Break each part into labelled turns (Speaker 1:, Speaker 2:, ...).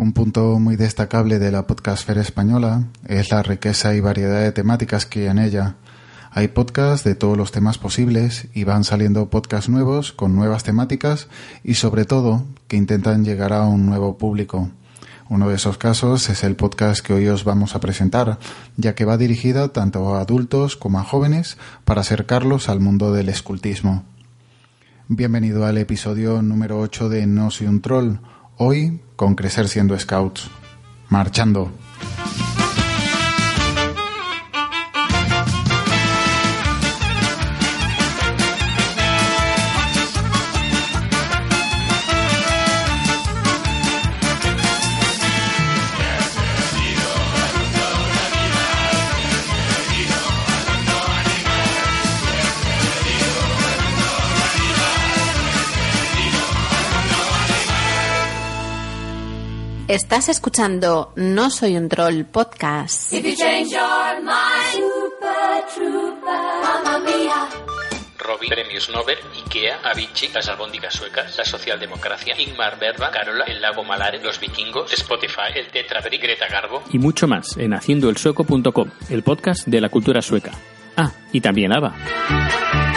Speaker 1: Un punto muy destacable de la podcastfera española es la riqueza y variedad de temáticas que hay en ella. Hay podcasts de todos los temas posibles y van saliendo podcasts nuevos con nuevas temáticas y sobre todo que intentan llegar a un nuevo público. Uno de esos casos es el podcast que hoy os vamos a presentar, ya que va dirigido tanto a adultos como a jóvenes para acercarlos al mundo del escultismo. Bienvenido al episodio número 8 de No soy un troll, hoy con crecer siendo scouts. Marchando.
Speaker 2: Estás escuchando No Soy un Troll podcast.
Speaker 3: Robin, Premios Nobel, Ikea, Avicii, las albóndigas suecas, la socialdemocracia, Ingmar Bergman, Carola, el lago Malare, los vikingos, Spotify, el Tetrabric, Greta Garbo.
Speaker 4: y mucho más en haciendoelsueco.com, el podcast de la cultura sueca. Ah, y también ABBA.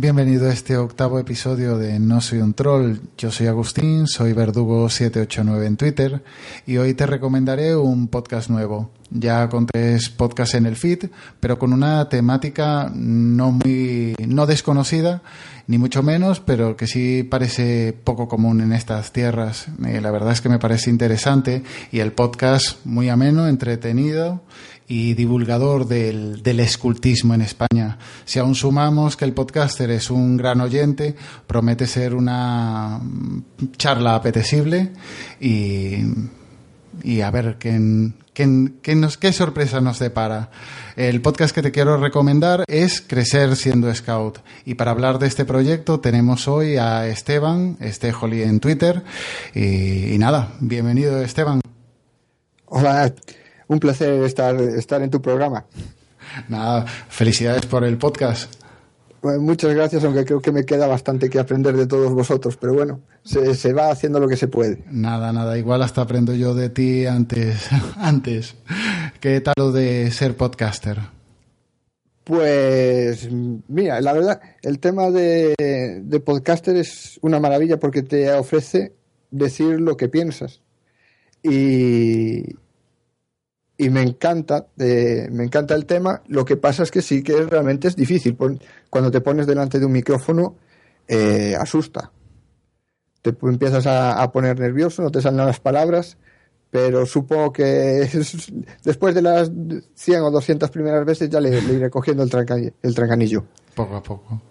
Speaker 1: Bienvenido a este octavo episodio de No soy un troll. Yo soy Agustín, soy Verdugo789 en Twitter y hoy te recomendaré un podcast nuevo. Ya con tres podcasts en el feed, pero con una temática no muy no desconocida, ni mucho menos, pero que sí parece poco común en estas tierras. Eh, la verdad es que me parece interesante y el podcast muy ameno, entretenido y divulgador del, del escultismo en España. Si aún sumamos que el podcaster es un gran oyente, promete ser una charla apetecible y, y a ver qué, qué, qué, nos, qué sorpresa nos depara. El podcast que te quiero recomendar es Crecer siendo Scout. Y para hablar de este proyecto tenemos hoy a Esteban, Estejoli en Twitter. Y, y nada, bienvenido Esteban.
Speaker 5: Hola, un placer estar, estar en tu programa.
Speaker 1: Nada, felicidades por el podcast.
Speaker 5: Bueno, muchas gracias, aunque creo que me queda bastante que aprender de todos vosotros, pero bueno, se, se, va haciendo lo que se puede.
Speaker 1: Nada, nada, igual hasta aprendo yo de ti antes. antes. ¿Qué tal lo de ser podcaster?
Speaker 5: Pues mira, la verdad, el tema de, de podcaster es una maravilla porque te ofrece decir lo que piensas. Y, y me encanta, eh, me encanta el tema. Lo que pasa es que sí que realmente es difícil. Cuando te pones delante de un micrófono, eh, asusta. Te empiezas a, poner nervioso, no te salen las palabras, pero supongo que es, después de las 100 o 200 primeras veces ya le, iré cogiendo el, tranca, trancanillo.
Speaker 1: Poco a poco.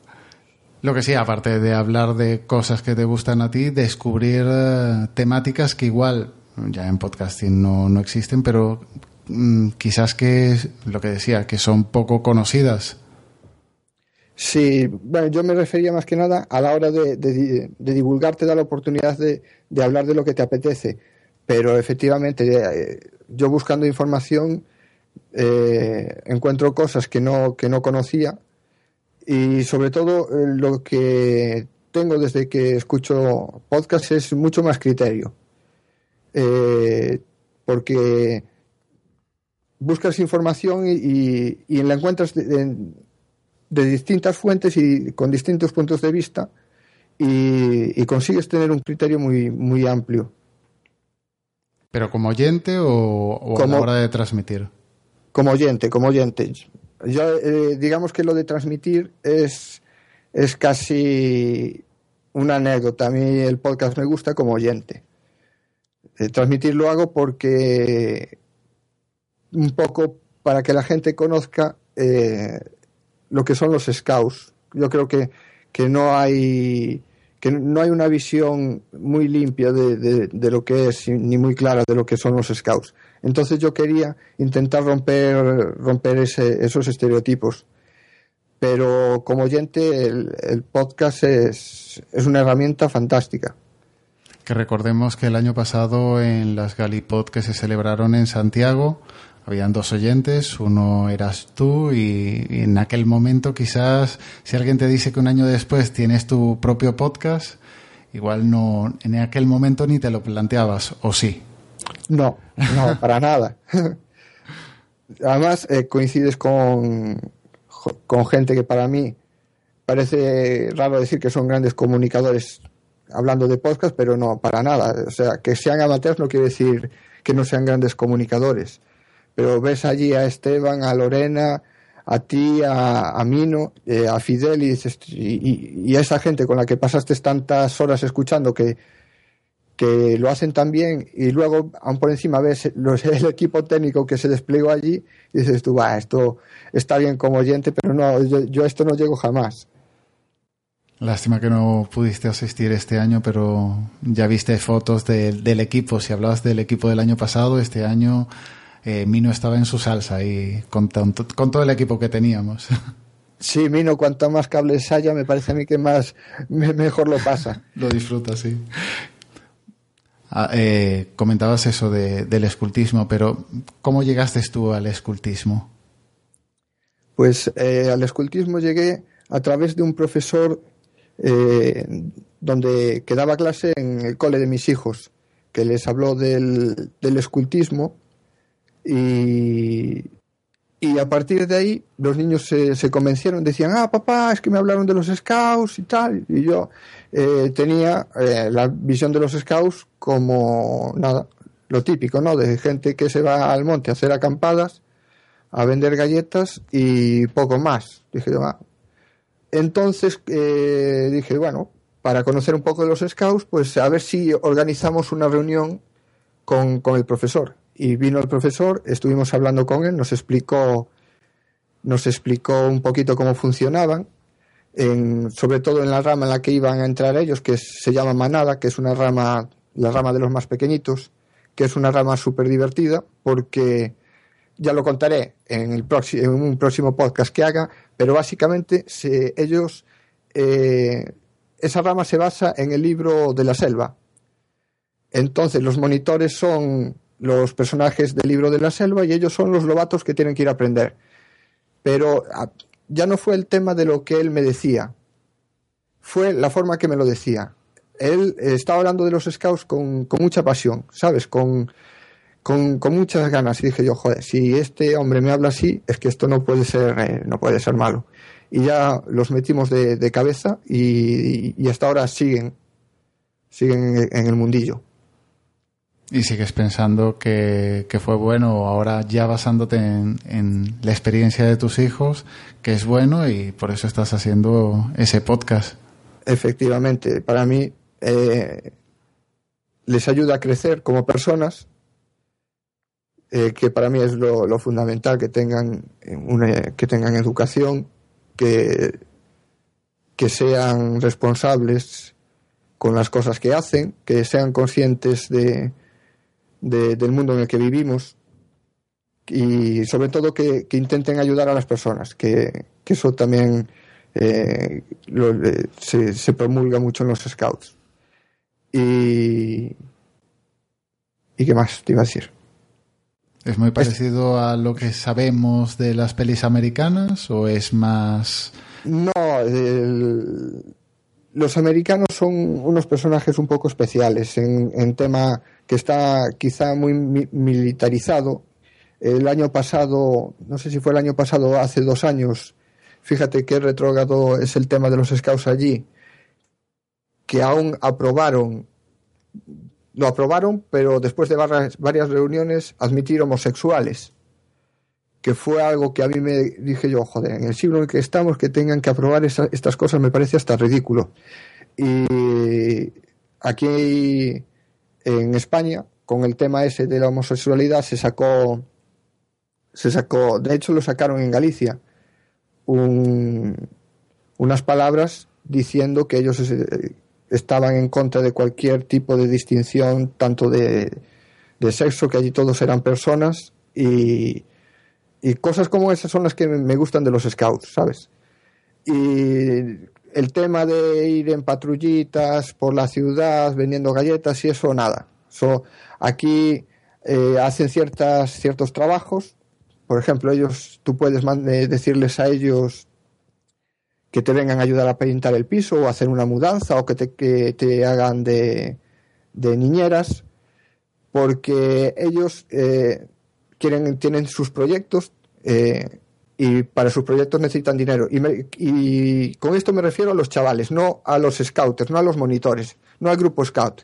Speaker 1: Lo que sí, aparte de hablar de cosas que te gustan a ti, descubrir uh, temáticas que igual ya en podcasting no, no existen, pero quizás que lo que decía, que son poco conocidas.
Speaker 5: Sí, bueno, yo me refería más que nada a la hora de, divulgar, te da la oportunidad de, hablar de lo que te apetece, pero efectivamente eh, yo buscando información eh, encuentro cosas que no, que no conocía y sobre todo eh, lo que tengo desde que escucho podcast es mucho más criterio. Porque buscas información y, y, y la encuentras de, de, de, distintas fuentes y con distintos puntos de vista y, y, consigues tener un criterio muy, muy amplio.
Speaker 1: ¿Pero como oyente o, o como, a la hora de transmitir?
Speaker 5: Como oyente, como oyente. Yo, eh, digamos que lo de transmitir es, es casi una anécdota. A mí el podcast me gusta como oyente. Eh, transmitir lo hago porque un poco para que la gente conozca eh, lo que son los scouts. Yo creo que, que no hay que no hay una visión muy limpia de, de, lo que es ni muy clara de lo que son los scouts. Entonces yo quería intentar romper, romper ese, esos estereotipos. Pero como oyente, el, el podcast es, es, una herramienta fantástica.
Speaker 1: Que recordemos que el año pasado en las Galipod que se celebraron en Santiago, habían dos oyentes, uno eras tú y, en aquel momento quizás si alguien te dice que un año después tienes tu propio podcast, igual no, en aquel momento ni te lo planteabas, ¿o sí?
Speaker 5: No, no, para nada. Además, eh, coincides con, con gente que para mí parece raro decir que son grandes comunicadores hablando de podcast, pero no, para nada. O sea, que sean amateurs no quiere decir que no sean grandes comunicadores. Pero ves allí a Esteban, a Lorena, a ti, a, Mino, eh, a Fidel y, dices, y, a esa gente con la que pasaste tantas horas escuchando que, que lo hacen tan bien y luego aún por encima ves los, el equipo técnico que se desplegó allí y dices tú, va, esto está bien como oyente, pero no, yo, a esto no llego jamás.
Speaker 1: Lástima que no pudiste asistir este año, pero ya viste fotos de, del equipo. Si hablabas del equipo del año pasado, este año eh, Mino estaba en su salsa y con, con, todo el equipo que teníamos.
Speaker 5: Sí, Mino, cuanto más cables haya, me parece a mí que más me, mejor lo pasa.
Speaker 1: lo disfruta, sí. Ah, eh, comentabas eso de, del escultismo, pero ¿cómo llegaste tú al escultismo?
Speaker 5: Pues eh, al escultismo llegué a través de un profesor eh, donde quedaba clase en el cole de mis hijos, que les habló del, del escultismo y, y a partir de ahí los niños se, se, convencieron, decían, ah, papá, es que me hablaron de los scouts y tal. Y yo eh, tenía eh, la visión de los scouts como nada, lo típico, ¿no? De gente que se va al monte a hacer acampadas, a vender galletas y poco más. Dije yo, ah. Entonces eh, dije, bueno, para conocer un poco de los scouts, pues a ver si organizamos una reunión con, con el profesor y vino el profesor, estuvimos hablando con él, nos explicó, nos explicó un poquito cómo funcionaban, sobre todo en la rama en la que iban a entrar ellos, que se llama manada, que es una rama, la rama de los más pequeñitos, que es una rama súper divertida, porque ya lo contaré en, el próximo, en un próximo podcast que haga, pero básicamente ellos, eh, esa rama se basa en el libro de la selva. Entonces los monitores son los personajes del libro de la selva y ellos son los lobatos que tienen que ir a aprender. Pero ah, ya no fue el tema de lo que él me decía, fue la forma que me lo decía. Él estaba hablando de los scouts con, mucha pasión, ¿sabes? Con, con, con, muchas ganas. Y dije yo, joder, si este hombre me habla así, es que esto no puede ser, eh, no puede ser malo. Y ya los metimos de, cabeza y, y, hasta ahora siguen, siguen en, en el mundillo.
Speaker 1: Y sigues pensando que, que, fue bueno, ahora ya basándote en, la experiencia de tus hijos, que es bueno y por eso estás haciendo ese podcast.
Speaker 5: Efectivamente, para mí eh, les ayuda a crecer como personas, eh, que para mí es lo, fundamental, que tengan, que tengan educación, que, que sean responsables con las cosas que hacen, que sean conscientes de, de, del mundo en el que vivimos y sobre todo que, que intenten ayudar a las personas, que, que eso también eh, lo, eh, se, se, promulga mucho en los scouts. Y, ¿Y qué más te iba a decir?
Speaker 1: ¿Es muy parecido a lo que sabemos de las pelis americanas o es más...?
Speaker 5: No, el, los americanos son unos personajes un poco especiales en, tema que está quizá muy militarizado. El año pasado, no sé si fue el año pasado, hace dos años, fíjate qué retrógrado es el tema de los scouts allí, que aún aprobaron, lo aprobaron, pero después de varias, varias reuniones admitir homosexuales, que fue algo que a mí me dije yo, joder, en el siglo en que estamos, que tengan que aprobar esa, estas cosas me parece hasta ridículo. Y aquí en España, con el tema ese de la homosexualidad, se sacó, se sacó, de hecho lo sacaron en Galicia, un, unas palabras diciendo que ellos estaban en contra de cualquier tipo de distinción, tanto de, de sexo, que allí todos eran personas, y, y cosas como esas son las que me gustan de los scouts, ¿sabes? Y el tema de ir en patrullitas por la ciudad vendiendo galletas y eso nada. So, aquí eh, hacen ciertas, ciertos trabajos por ejemplo, ellos, tú puedes decirles a ellos que te vengan a ayudar a pintar el piso o hacer una mudanza o que te, que te hagan de, de niñeras, porque ellos eh, quieren, tienen sus proyectos eh, y para sus proyectos necesitan dinero. Y, y, con esto me refiero a los chavales, no a los scouters, no a los monitores, no al grupo scout,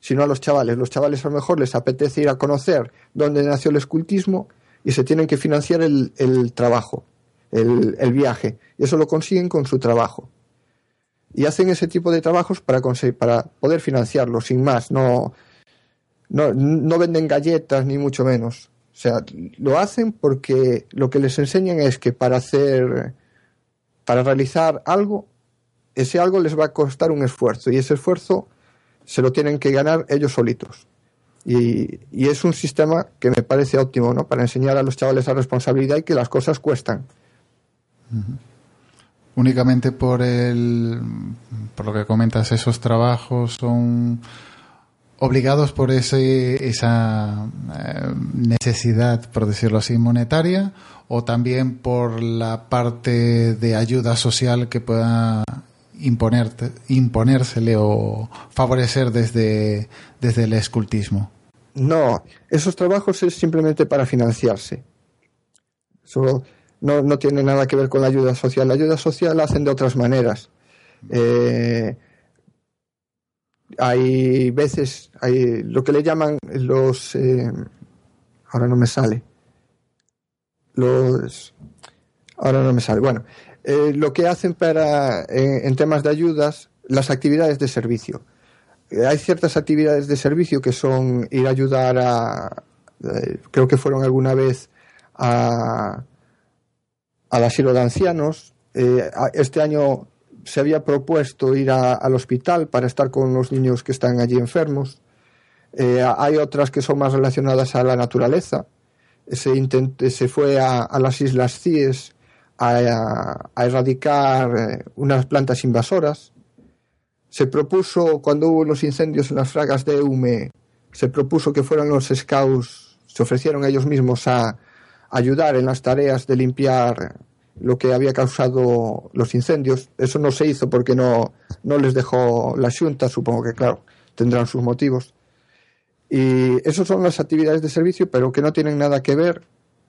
Speaker 5: sino a los chavales. Los chavales a lo mejor les apetece ir a conocer dónde nació el escultismo y se tienen que financiar el, el trabajo, el, el, viaje. Y eso lo consiguen con su trabajo. Y hacen ese tipo de trabajos para, conseguir, para poder financiarlo, sin más. No, no, no venden galletas, ni mucho menos. O sea, lo hacen porque lo que les enseñan es que para hacer, para realizar algo, ese algo les va a costar un esfuerzo y ese esfuerzo se lo tienen que ganar ellos solitos. Y, y, es un sistema que me parece óptimo, ¿no? Para enseñar a los chavales la responsabilidad y que las cosas cuestan.
Speaker 1: Únicamente por el, por lo que comentas, esos trabajos son obligados por ese, esa eh, necesidad, por decirlo así, monetaria, o también por la parte de ayuda social que pueda imponerte, imponérsele o favorecer desde, desde el escultismo.
Speaker 5: No, esos trabajos es simplemente para financiarse. Solo no, no tiene nada que ver con la ayuda social. La ayuda social la hacen de otras maneras. Eh, hay veces, hay lo que le llaman los, eh, ahora no me sale, los, ahora no me sale, bueno, eh, lo que hacen para, en, temas de ayudas, las actividades de servicio. Eh, hay ciertas actividades de servicio que son ir a ayudar a, creo que fueron alguna vez a, al asilo de ancianos. este año se había propuesto ir al hospital para estar con los niños que están allí enfermos. Eh, hay otras que son más relacionadas a la naturaleza. Se, se fue a, las Islas Cíes a, erradicar eh, unas plantas invasoras. Se propuso, cuando hubo los incendios en las fragas de Eume, se propuso que fueran los scouts, se ofrecieron ellos mismos a ayudar en las tareas de limpiar lo que había causado los incendios. Eso no se hizo porque no, no les dejó la Junta, supongo que, claro, tendrán sus motivos. Y esas son las actividades de servicio, pero que no tienen nada que ver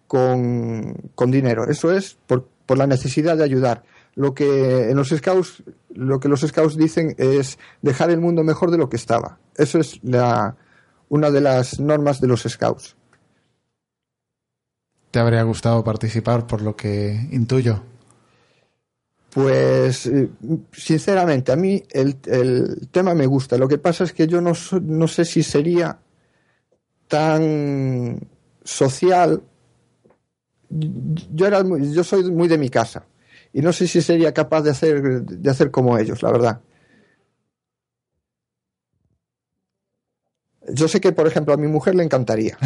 Speaker 5: con, con dinero. Eso es por, por, la necesidad de ayudar. Lo que en los scouts, lo que los scouts dicen es dejar el mundo mejor de lo que estaba. Eso es la, una de las normas de los scouts
Speaker 1: te habría gustado participar por lo que intuyo?
Speaker 5: Pues eh, sinceramente a mí el, el, tema me gusta. Lo que pasa es que yo no, no sé si sería tan social. Yo, era yo soy muy de mi casa y no sé si sería capaz de hacer, de hacer como ellos, la verdad. Yo sé que, por ejemplo, a mi mujer le encantaría.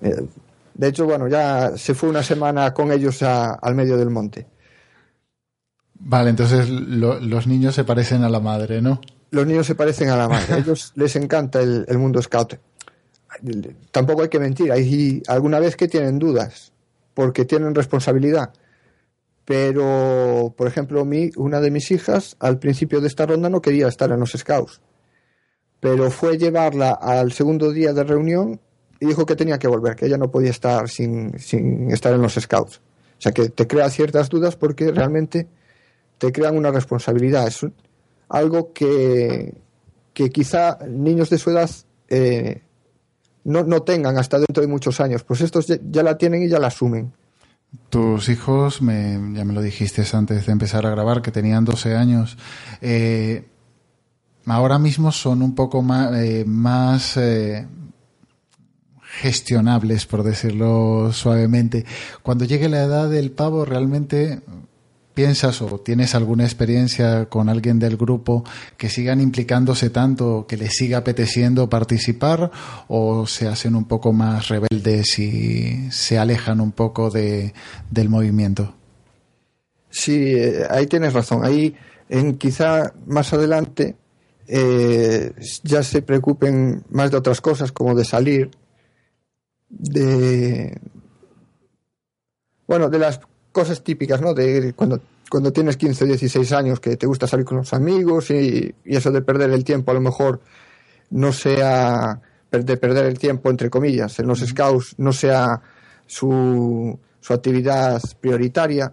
Speaker 5: De hecho, bueno, ya se fue una semana con ellos al medio del monte.
Speaker 1: Vale, entonces los niños se parecen a la madre, ¿no?
Speaker 5: Los niños se parecen a la madre. A ellos les encanta el, mundo scout. Tampoco hay que mentir. Hay alguna vez que tienen dudas, porque tienen responsabilidad. Pero, por ejemplo, mi, una de mis hijas al principio de esta ronda no quería estar en los scouts. Pero fue llevarla al segundo día de reunión y dijo que tenía que volver, que ella no podía estar sin, sin estar en los scouts. O sea, que te crea ciertas dudas porque realmente te crean una responsabilidad. Es algo que, que quizá niños de su edad eh, no, no, tengan hasta dentro de muchos años. Pues estos ya, la tienen y ya la asumen.
Speaker 1: Tus hijos, me, ya me lo dijiste antes de empezar a grabar, que tenían 12 años. Eh, ahora mismo son un poco más, eh, más gestionables, por decirlo suavemente. Cuando llegue la edad del pavo, realmente piensas o tienes alguna experiencia con alguien del grupo que sigan implicándose tanto, que les siga apeteciendo participar o se hacen un poco más rebeldes y se alejan un poco de, del movimiento?
Speaker 5: Sí, eh, ahí tienes razón. Ahí, en quizá más adelante, eh, ya se preocupen más de otras cosas, como de salir, de, bueno, de las cosas típicas, ¿no? De cuando, cuando tienes 15 o 16 años que te gusta salir con los amigos y, y eso de perder el tiempo a lo mejor no sea de perder el tiempo, entre comillas, en los scouts no sea su, su actividad prioritaria,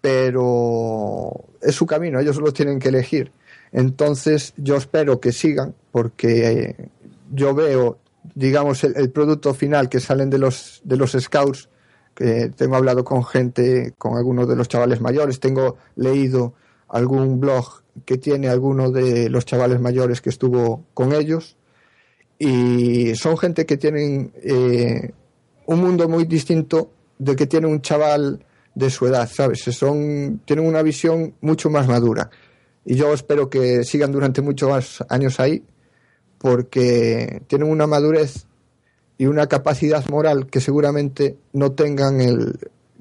Speaker 5: pero es su camino, ellos lo tienen que elegir. Entonces yo espero que sigan, porque yo veo, digamos, el, producto final que salen de los, de los scouts, que tengo hablado con gente, con algunos de los chavales mayores, tengo leído algún blog que tiene alguno de los chavales mayores que estuvo con ellos y son gente que tienen eh, un mundo muy distinto del que tiene un chaval de su edad, ¿sabes? Son, tienen una visión mucho más madura. Y yo espero que sigan durante muchos años ahí, porque tienen una madurez y una capacidad moral que seguramente no tengan el,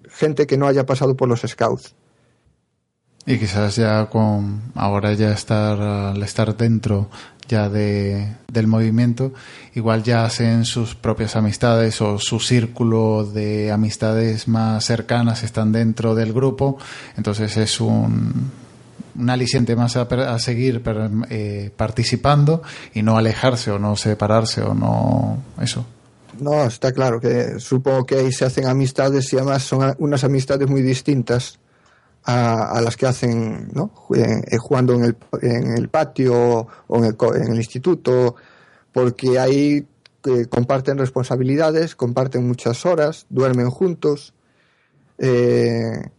Speaker 5: gente que no haya pasado por los scouts.
Speaker 1: Y quizás ya con ahora ya estar al estar dentro ya de, del movimiento, igual ya hacen sus propias amistades o su círculo de amistades más cercanas están dentro del grupo, entonces es un, un aliciente más a, seguir eh, participando y no alejarse o no separarse o no eso.
Speaker 5: No, está claro que supongo que ahí se hacen amistades y además son unas amistades muy distintas a, las que hacen ¿no? Eh, jugando en el, en el patio o en el, en el instituto, porque ahí eh, comparten responsabilidades, comparten muchas horas, duermen juntos, eh,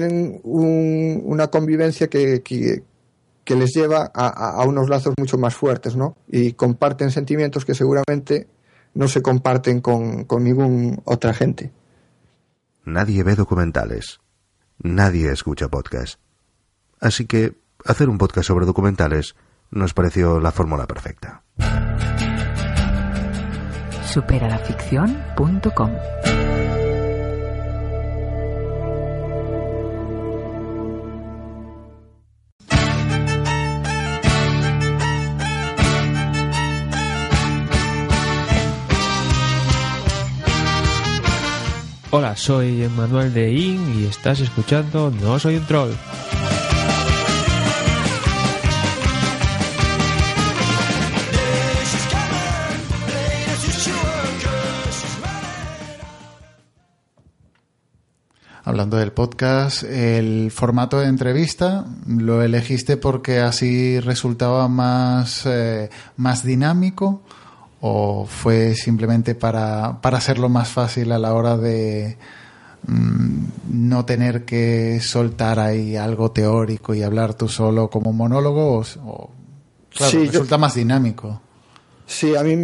Speaker 5: tienen una convivencia que, que, les lleva a, a, unos lazos mucho más fuertes, ¿no? Y comparten sentimientos que seguramente no se comparten con, con ninguna otra gente.
Speaker 6: Nadie ve documentales nadie escucha podcast. Así que hacer un podcast sobre documentales nos pareció la fórmula perfecta.
Speaker 7: Superalaficción.com
Speaker 8: Hola, soy Emmanuel de IN y estás escuchando No Soy un Troll.
Speaker 1: Hablando del podcast, el formato de entrevista lo elegiste porque así resultaba más, eh, más dinámico o fue simplemente para, para hacerlo más fácil a la hora de mm, no tener que soltar ahí algo teórico y hablar tú solo como monólogo o, resulta más dinámico.
Speaker 5: Sí, a mí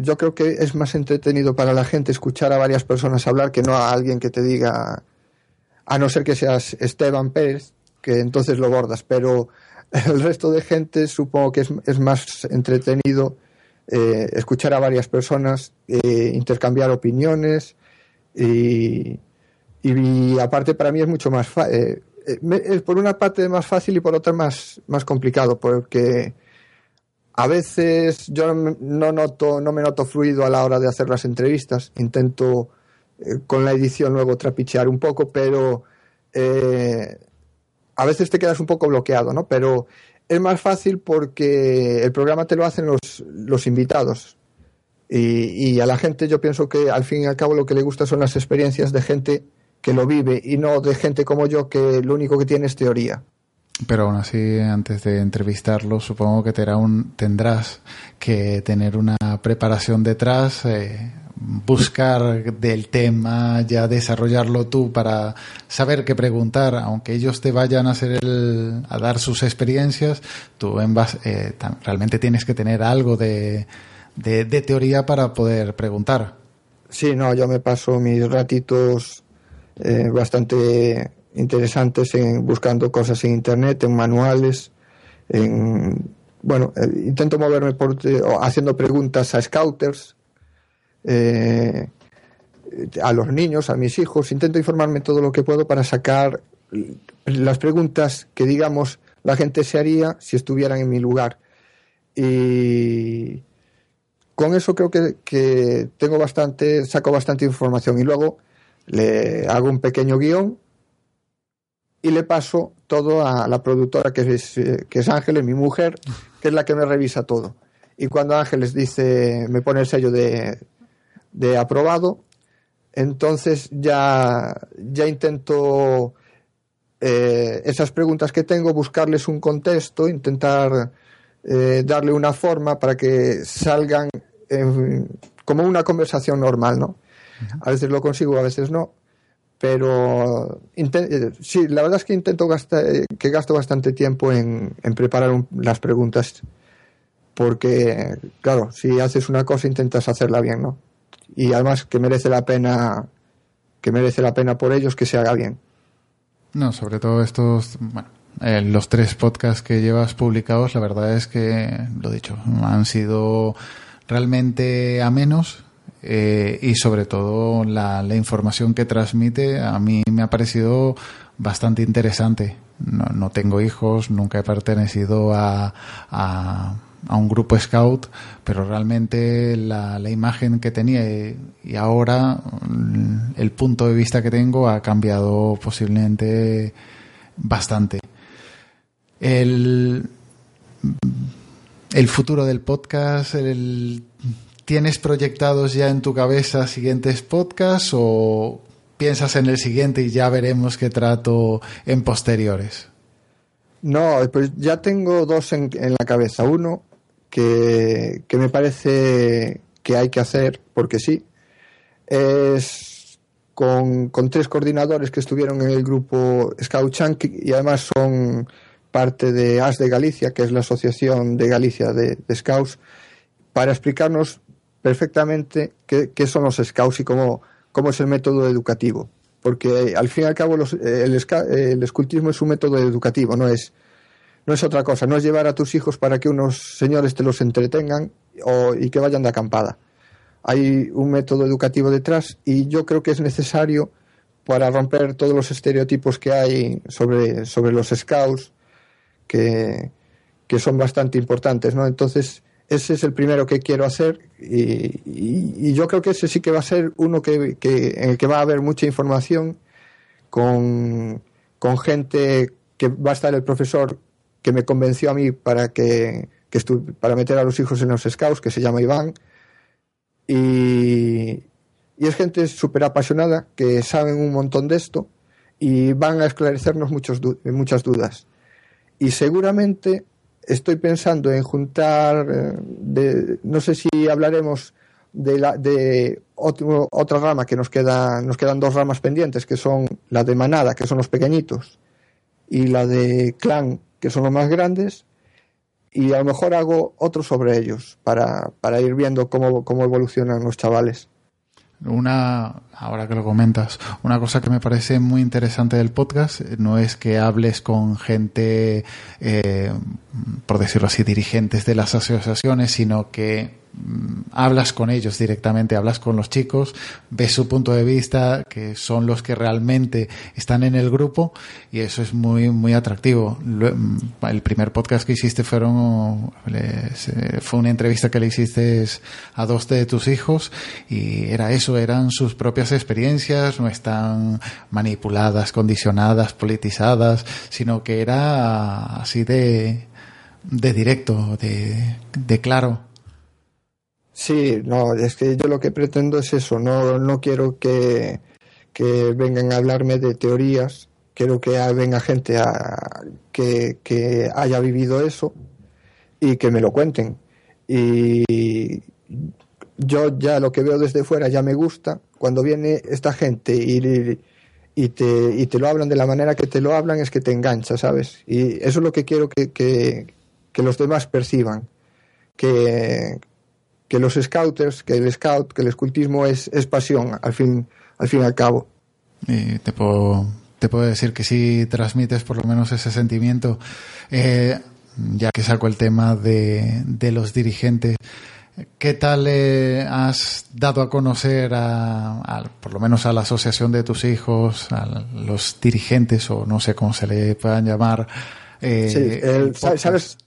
Speaker 5: yo creo que es más entretenido para la gente escuchar a varias personas hablar que no a alguien que te diga, a no ser que seas Esteban Pérez, que entonces lo bordas, pero el resto de gente supongo que es, es más entretenido eh, escuchar a varias personas, eh, intercambiar opiniones y, aparte para mí es mucho más eh, es por una parte más fácil y por otra más, más complicado porque a veces yo no noto no me noto fluido a la hora de hacer las entrevistas. Intento con la edición luego trapichear un poco pero a veces te quedas un poco bloqueado no pero es más fácil porque el programa te lo hacen los, los invitados. Y, y, a la gente yo pienso que al fin y al cabo lo que le gusta son las experiencias de gente que lo vive y no de gente como yo que lo único que tiene es teoría.
Speaker 1: Pero aún así, antes de entrevistarlo, supongo que un, tendrás que tener una preparación detrás, eh, buscar del tema, ya desarrollarlo tú para saber qué preguntar, aunque ellos te vayan a hacer el, a dar sus experiencias, tú eh, realmente tienes que tener algo de, de, teoría para poder preguntar.
Speaker 5: Sí, no, yo me paso mis ratitos eh, bastante interesantes en buscando cosas en internet, en manuales, en bueno, eh, intento moverme por haciendo preguntas a scouters eh, a los niños, a mis hijos, intento informarme todo lo que puedo para sacar las preguntas que, digamos, la gente se haría si estuvieran en mi lugar. Y con eso creo que, tengo bastante, saco bastante información. Y luego Le hago un pequeño guion y le paso todo a la productora que es, que es Ángeles, mi mujer, que es la que me revisa todo. Y cuando Ángeles dice, me pone el sello de, de aprobado, entonces ya, ya intento eh, esas preguntas que tengo, buscarles un contexto, intentar eh, darle una forma para que salgan como una conversación normal, ¿no? A veces lo consigo, a veces no, pero eh, sí, la verdad es que intento gastar, que gasto bastante tiempo en, preparar las preguntas, porque, claro, si haces una cosa intentas hacerla bien, ¿no? Y además que merece la pena, que merece la pena por ellos que se haga bien.
Speaker 1: No, sobre todo estos, bueno, eh, los tres podcasts que llevas publicados, la verdad es que, lo dicho, han sido realmente amenos eh, y sobre todo la, la, información que transmite a mí me ha parecido bastante interesante. No, no tengo hijos, nunca he pertenecido a, a, a, un grupo scout, pero realmente la, la imagen que tenía y, ahora el punto de vista que tengo ha cambiado posiblemente bastante. El, el futuro del podcast, ¿tienes proyectados ya en tu cabeza siguientes podcasts o piensas en el siguiente y ya veremos qué trato en posteriores?
Speaker 5: No, pues ya tengo dos en, en la cabeza. Uno que, me parece que hay que hacer, porque sí, es con, con tres coordinadores que estuvieron en el grupo Scout Chunky y además son parte de AS de Galicia, que es la Asociación de Galicia de, Scouts, para explicarnos perfectamente qué, son los Scouts y cómo, cómo es el método educativo. Porque al fin y al cabo el, el escultismo es un método educativo, no es, no es otra cosa, no es llevar a tus hijos para que unos señores te los entretengan o, y que vayan de acampada. Hay un método educativo detrás y yo creo que es necesario para romper todos los estereotipos que hay sobre, sobre los scouts, que, que son bastante importantes, ¿no? Entonces, ese es el primero que quiero hacer y, yo creo que ese sí que va a ser uno que, que, en el que va a haber mucha información con, con gente que va a estar el profesor que me convenció a mí para que, para meter a los hijos en los scouts, que se llama Iván. Y, y es gente súper apasionada que saben un montón de esto y van a esclarecernos muchas dudas y seguramente estoy pensando en juntar, eh, de, no sé si hablaremos de, la, de otro, otra rama que nos queda, nos quedan dos ramas pendientes, que son la de manada, que son los pequeñitos, y la de clan, que son los más grandes, y a lo mejor hago otro sobre ellos para, para ir viendo cómo, cómo evolucionan los chavales.
Speaker 1: Una, ahora que lo comentas, una cosa que me parece muy interesante del podcast no es que hables con gente, eh, por decirlo así, dirigentes de las asociaciones, sino que hablas con ellos directamente, hablas con los chicos, ves su punto de vista, que son los que realmente están en el grupo y eso es muy muy atractivo. Mm, el primer podcast que hiciste fueron fue una entrevista que le hiciste a dos de tus hijos y era eso, eran sus propias experiencias, no están manipuladas, condicionadas, politizadas, sino que era así de de directo, de, de claro.
Speaker 5: Sí, no, es que yo lo que pretendo es eso, no, no quiero que, que vengan a hablarme de teorías, quiero que venga gente a, que, que haya vivido eso y que me lo cuenten. Y yo ya lo que veo desde fuera ya me gusta. Cuando viene esta gente y, y, te, y te lo hablan de la manera que te lo hablan, es que te engancha, ¿sabes? Y eso es lo que quiero que, que, que los demás perciban. Que, que los scouters, que el scout, que el escultismo es, es pasión, al fin, al fin y al cabo.
Speaker 1: Y te puedo, te puedo decir que sí transmites por lo menos ese sentimiento. Eh, ya que saco el tema de, de los dirigentes, ¿qué tal eh, has dado a conocer a, a, por lo menos a la asociación de tus hijos, a los dirigentes o no sé cómo se le puedan llamar?
Speaker 5: Eh, sí, el, ¿sabes,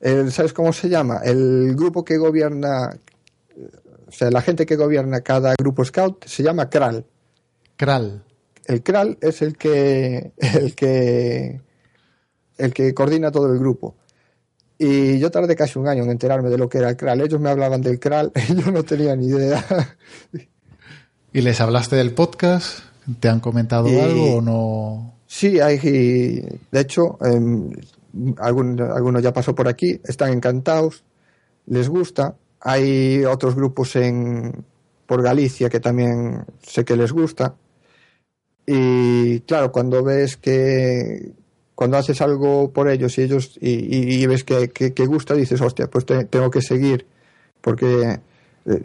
Speaker 5: el, ¿sabes cómo se llama? El grupo que gobierna o sea, la gente que gobierna cada grupo scout se llama CRAL,
Speaker 1: Kral.
Speaker 5: El Kral es el que, el que, el que coordina todo el grupo. Y yo tardé casi un año en enterarme de lo que era el Kral. Ellos me hablaban del Kral y yo no tenía ni idea.
Speaker 1: ¿Y les hablaste del podcast? ¿Te han comentado
Speaker 5: Y-
Speaker 1: algo o no?
Speaker 5: Sí, hay, de hecho, em, algún- alguno ya pasó por aquí, están encantados, les gusta. Hay otros grupos en, por Galicia que también sé que les gusta. Y claro, cuando ves que, cuando haces algo por ellos y ellos, y, ves que, que- que gusta, dices, hostia, pues te- tengo que seguir, porque eh,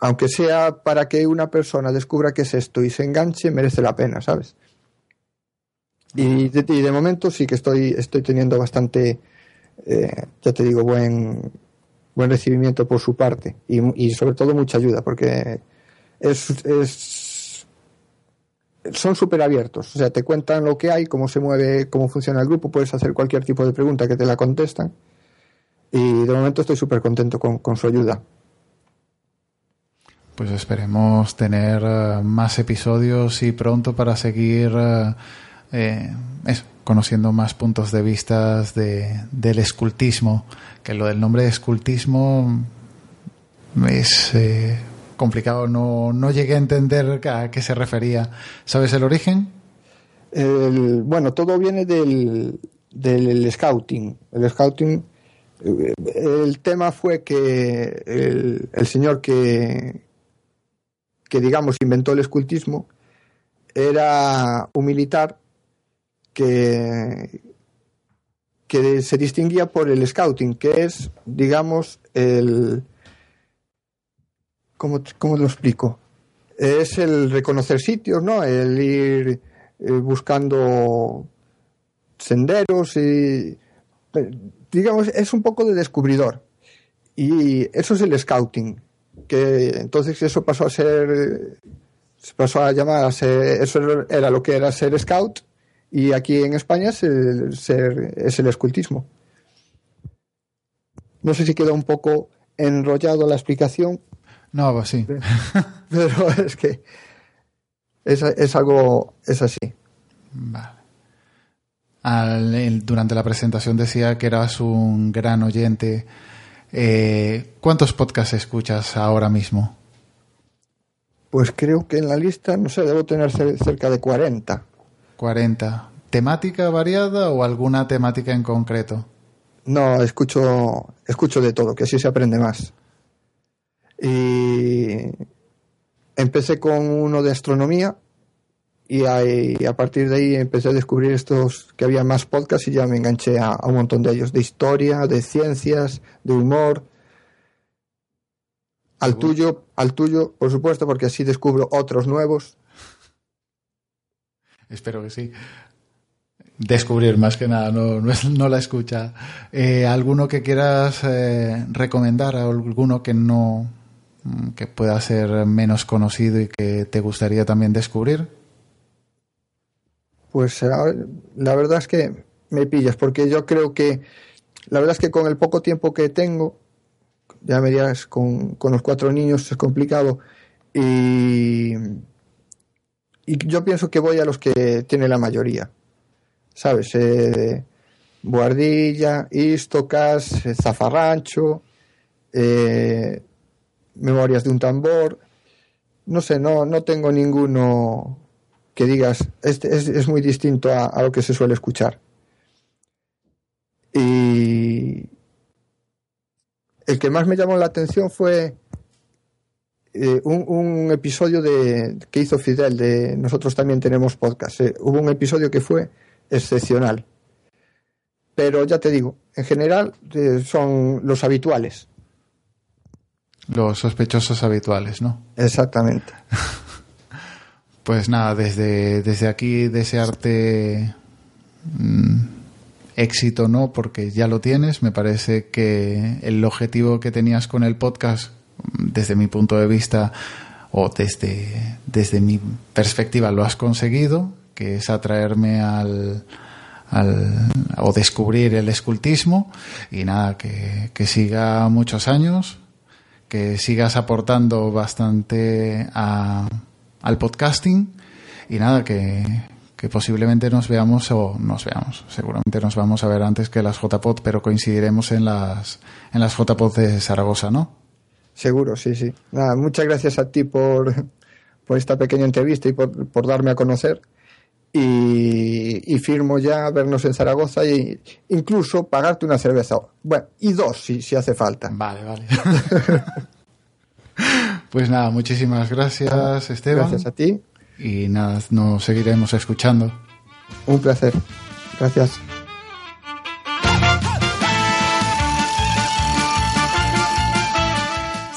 Speaker 5: aunque sea para que una persona descubra qué es esto y se enganche, merece la pena, ¿sabes? Y de, y de momento sí que estoy, estoy teniendo bastante, eh, ya te digo, buen, buen recibimiento por su parte. Y, y sobre todo mucha ayuda porque es, es son súper abiertos, o sea, te cuentan lo que hay, cómo se mueve, cómo funciona el grupo, puedes hacer cualquier tipo de pregunta que te la contestan. Y de momento estoy súper contento con, con su ayuda.
Speaker 1: Pues esperemos tener eh, más episodios y pronto para seguir eh, eso, conociendo más puntos de vista de, del escultismo. Que lo del nombre de escultismo es eh, complicado, no, no llegué a entender a qué se refería. ¿Sabes el origen?
Speaker 5: Bueno, todo viene del, del scouting. El scouting, eh, el tema fue que el, el señor que, que, digamos, inventó el escultismo era un militar que, que se distinguía por el scouting, que es, digamos, el... ¿Cómo, cómo lo explico? Es el reconocer sitios, ¿no? El ir eh, buscando senderos y eh, digamos es un poco de descubridor y eso es el scouting que entonces eso pasó a ser se pasó a llamar a ser, eso era lo que era ser scout y aquí en España es el, ser, es el escultismo no sé si queda un poco enrollado la explicación
Speaker 1: No, pues sí.
Speaker 5: pero es que es, es algo es así
Speaker 1: Vale. Al- el- durante la presentación decía que eras un gran oyente. Eh, ¿Cuántos podcasts escuchas ahora mismo?
Speaker 5: Pues creo que en la lista, no sé, debo tener cer- cerca de 40.
Speaker 1: 40. ¿Temática variada o alguna temática en concreto?
Speaker 5: No, escucho, escucho de todo, que así se aprende más. Y empecé con uno de astronomía y ahí- a partir de ahí empecé a descubrir estos que había más podcasts y ya me enganché a, a un montón de ellos, de historia, de ciencias, de humor. Al tuyo, al tuyo, por supuesto, porque así descubro otros nuevos.
Speaker 1: Espero que sí. Descubrir más que nada, no, no, no la escucha. Eh, ¿Alguno que quieras eh, recomendar? ¿Alguno que no mm, que pueda ser menos conocido y que te gustaría también descubrir?
Speaker 5: Pues ver, la verdad es que me pillas, porque yo creo que, la verdad es que con el poco tiempo que tengo, ya me dirás, con, con los cuatro niños es complicado, y, y yo pienso que voy a los que tiene la mayoría, ¿sabes? Eh, Istocas, eh, Zafarrancho, eh, Memorias de un tambor, no sé, no, no tengo ninguno que digas, este es, es muy distinto a, a lo que se suele escuchar. Y el que más me llamó la atención fue eh, un, un episodio de, que hizo Fidel de Nosotros también tenemos podcast. Eh, hubo un episodio que fue excepcional. Pero ya te digo, en general eh, son los habituales.
Speaker 1: Los sospechosos habituales, ¿no?
Speaker 5: Exactamente.
Speaker 1: Pues nada, desde, desde aquí desearte mm, éxito, ¿no? Porque ya lo tienes. Me parece que el objetivo que tenías con el podcast, desde mi punto de vista o desde, desde mi perspectiva, lo has conseguido, que es atraerme al, al o descubrir el escultismo. Y nada, que, que siga muchos años, que sigas aportando bastante a, al podcasting y nada, que, que posiblemente nos veamos o nos veamos. Seguramente nos vamos a ver antes que las JPod, pero coincidiremos en las, en las JPod de Zaragoza, ¿no?
Speaker 5: Seguro, sí, sí. Nada, muchas gracias a ti por, por esta pequeña entrevista y por, por darme a conocer. Y, y, firmo ya vernos en Zaragoza e incluso pagarte una cerveza. Bueno, y dos si, si hace falta.
Speaker 1: Vale, vale. pues nada, muchísimas gracias, Esteban.
Speaker 5: Gracias a ti.
Speaker 1: Y nada, nos seguiremos escuchando.
Speaker 5: Un placer. Gracias.